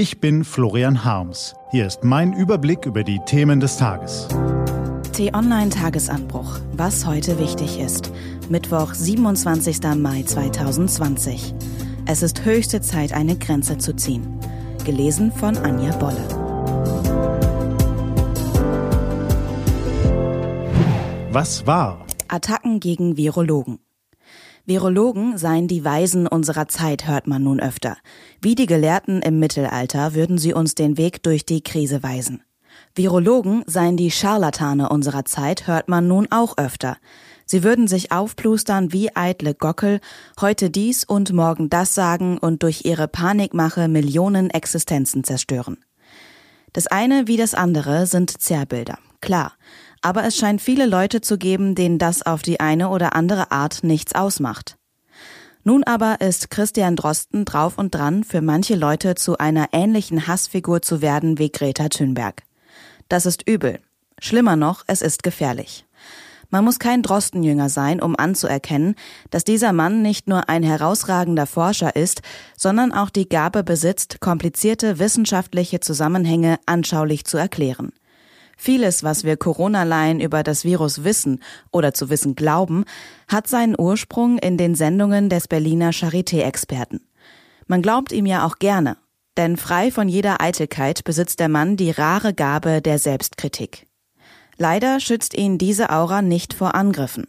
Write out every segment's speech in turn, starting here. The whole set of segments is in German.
Ich bin Florian Harms. Hier ist mein Überblick über die Themen des Tages. T-Online-Tagesanbruch. Was heute wichtig ist. Mittwoch, 27. Mai 2020. Es ist höchste Zeit, eine Grenze zu ziehen. Gelesen von Anja Bolle. Was war? Attacken gegen Virologen. Virologen seien die Weisen unserer Zeit, hört man nun öfter. Wie die Gelehrten im Mittelalter würden sie uns den Weg durch die Krise weisen. Virologen seien die Scharlatane unserer Zeit, hört man nun auch öfter. Sie würden sich aufplustern wie eitle Gockel, heute dies und morgen das sagen und durch ihre Panikmache Millionen Existenzen zerstören. Das eine wie das andere sind Zerrbilder, klar. Aber es scheint viele Leute zu geben, denen das auf die eine oder andere Art nichts ausmacht. Nun aber ist Christian Drosten drauf und dran, für manche Leute zu einer ähnlichen Hassfigur zu werden wie Greta Thunberg. Das ist übel. Schlimmer noch, es ist gefährlich. Man muss kein Drostenjünger sein, um anzuerkennen, dass dieser Mann nicht nur ein herausragender Forscher ist, sondern auch die Gabe besitzt, komplizierte wissenschaftliche Zusammenhänge anschaulich zu erklären. Vieles, was wir Corona-Laien über das Virus wissen oder zu wissen glauben, hat seinen Ursprung in den Sendungen des Berliner Charité-Experten. Man glaubt ihm ja auch gerne, denn frei von jeder Eitelkeit besitzt der Mann die rare Gabe der Selbstkritik. Leider schützt ihn diese Aura nicht vor Angriffen.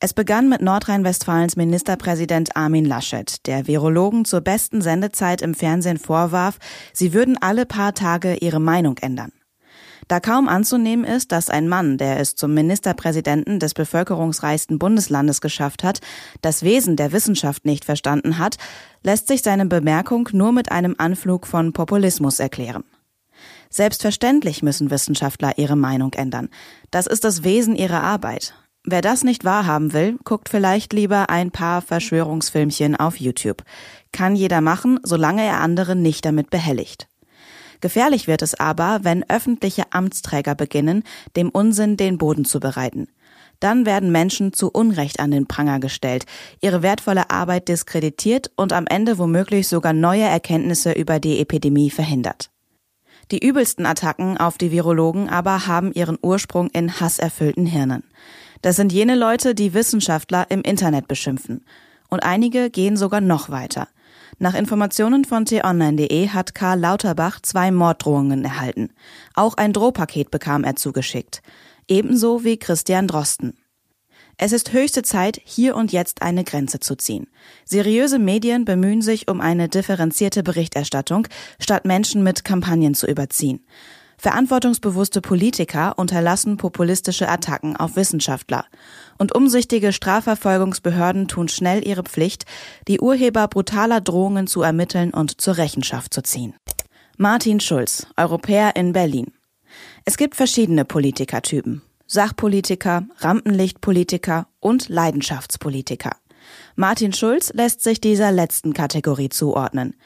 Es begann mit Nordrhein-Westfalens Ministerpräsident Armin Laschet, der Virologen zur besten Sendezeit im Fernsehen vorwarf, sie würden alle paar Tage ihre Meinung ändern. Da kaum anzunehmen ist, dass ein Mann, der es zum Ministerpräsidenten des bevölkerungsreichsten Bundeslandes geschafft hat, das Wesen der Wissenschaft nicht verstanden hat, lässt sich seine Bemerkung nur mit einem Anflug von Populismus erklären. Selbstverständlich müssen Wissenschaftler ihre Meinung ändern. Das ist das Wesen ihrer Arbeit. Wer das nicht wahrhaben will, guckt vielleicht lieber ein paar Verschwörungsfilmchen auf YouTube. Kann jeder machen, solange er andere nicht damit behelligt. Gefährlich wird es aber, wenn öffentliche Amtsträger beginnen, dem Unsinn den Boden zu bereiten. Dann werden Menschen zu Unrecht an den Pranger gestellt, ihre wertvolle Arbeit diskreditiert und am Ende womöglich sogar neue Erkenntnisse über die Epidemie verhindert. Die übelsten Attacken auf die Virologen aber haben ihren Ursprung in hasserfüllten Hirnen. Das sind jene Leute, die Wissenschaftler im Internet beschimpfen. Und einige gehen sogar noch weiter. Nach Informationen von t-online.de hat Karl Lauterbach zwei Morddrohungen erhalten. Auch ein Drohpaket bekam er zugeschickt. Ebenso wie Christian Drosten. Es ist höchste Zeit, hier und jetzt eine Grenze zu ziehen. Seriöse Medien bemühen sich um eine differenzierte Berichterstattung, statt Menschen mit Kampagnen zu überziehen. Verantwortungsbewusste Politiker unterlassen populistische Attacken auf Wissenschaftler. Und umsichtige Strafverfolgungsbehörden tun schnell ihre Pflicht, die Urheber brutaler Drohungen zu ermitteln und zur Rechenschaft zu ziehen. Martin Schulz, Europäer in Berlin. Es gibt verschiedene Politikertypen. Sachpolitiker, Rampenlichtpolitiker und Leidenschaftspolitiker. Martin Schulz lässt sich dieser letzten Kategorie zuordnen.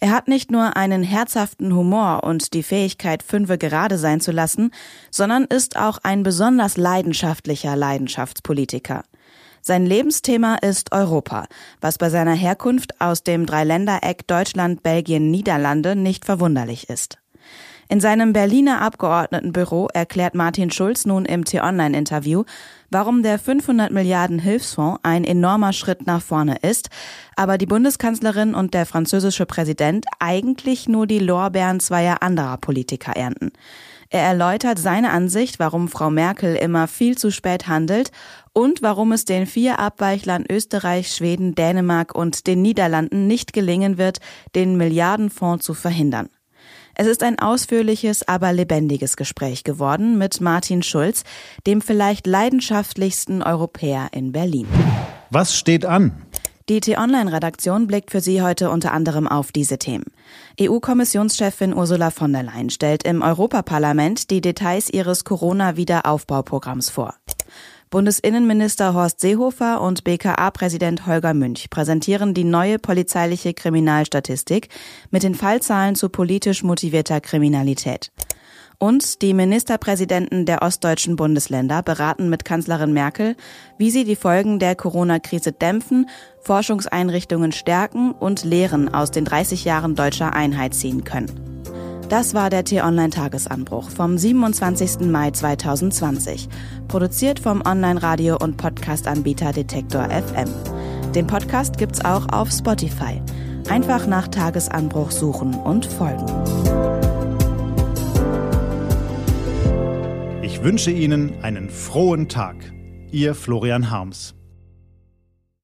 Er hat nicht nur einen herzhaften Humor und die Fähigkeit, Fünfe gerade sein zu lassen, sondern ist auch ein besonders leidenschaftlicher Leidenschaftspolitiker. Sein Lebensthema ist Europa, was bei seiner Herkunft aus dem Dreiländereck Deutschland, Belgien, Niederlande nicht verwunderlich ist. In seinem Berliner Abgeordnetenbüro erklärt Martin Schulz nun im T-Online-Interview, warum der 500 Milliarden Hilfsfonds ein enormer Schritt nach vorne ist, aber die Bundeskanzlerin und der französische Präsident eigentlich nur die Lorbeeren zweier anderer Politiker ernten. Er erläutert seine Ansicht, warum Frau Merkel immer viel zu spät handelt und warum es den vier Abweichlern Österreich, Schweden, Dänemark und den Niederlanden nicht gelingen wird, den Milliardenfonds zu verhindern. Es ist ein ausführliches, aber lebendiges Gespräch geworden mit Martin Schulz, dem vielleicht leidenschaftlichsten Europäer in Berlin. Was steht an? Die T-Online-Redaktion blickt für Sie heute unter anderem auf diese Themen. EU-Kommissionschefin Ursula von der Leyen stellt im Europaparlament die Details ihres Corona-Wiederaufbauprogramms vor. Bundesinnenminister Horst Seehofer und BKA-Präsident Holger Münch präsentieren die neue polizeiliche Kriminalstatistik mit den Fallzahlen zu politisch motivierter Kriminalität. Und die Ministerpräsidenten der ostdeutschen Bundesländer beraten mit Kanzlerin Merkel, wie sie die Folgen der Corona-Krise dämpfen, Forschungseinrichtungen stärken und Lehren aus den 30 Jahren deutscher Einheit ziehen können. Das war der T-Online-Tagesanbruch vom 27. Mai 2020, produziert vom Online-Radio- und Podcast-Anbieter Detektor FM. Den Podcast gibt's auch auf Spotify. Einfach nach Tagesanbruch suchen und folgen. Ich wünsche Ihnen einen frohen Tag. Ihr Florian Harms.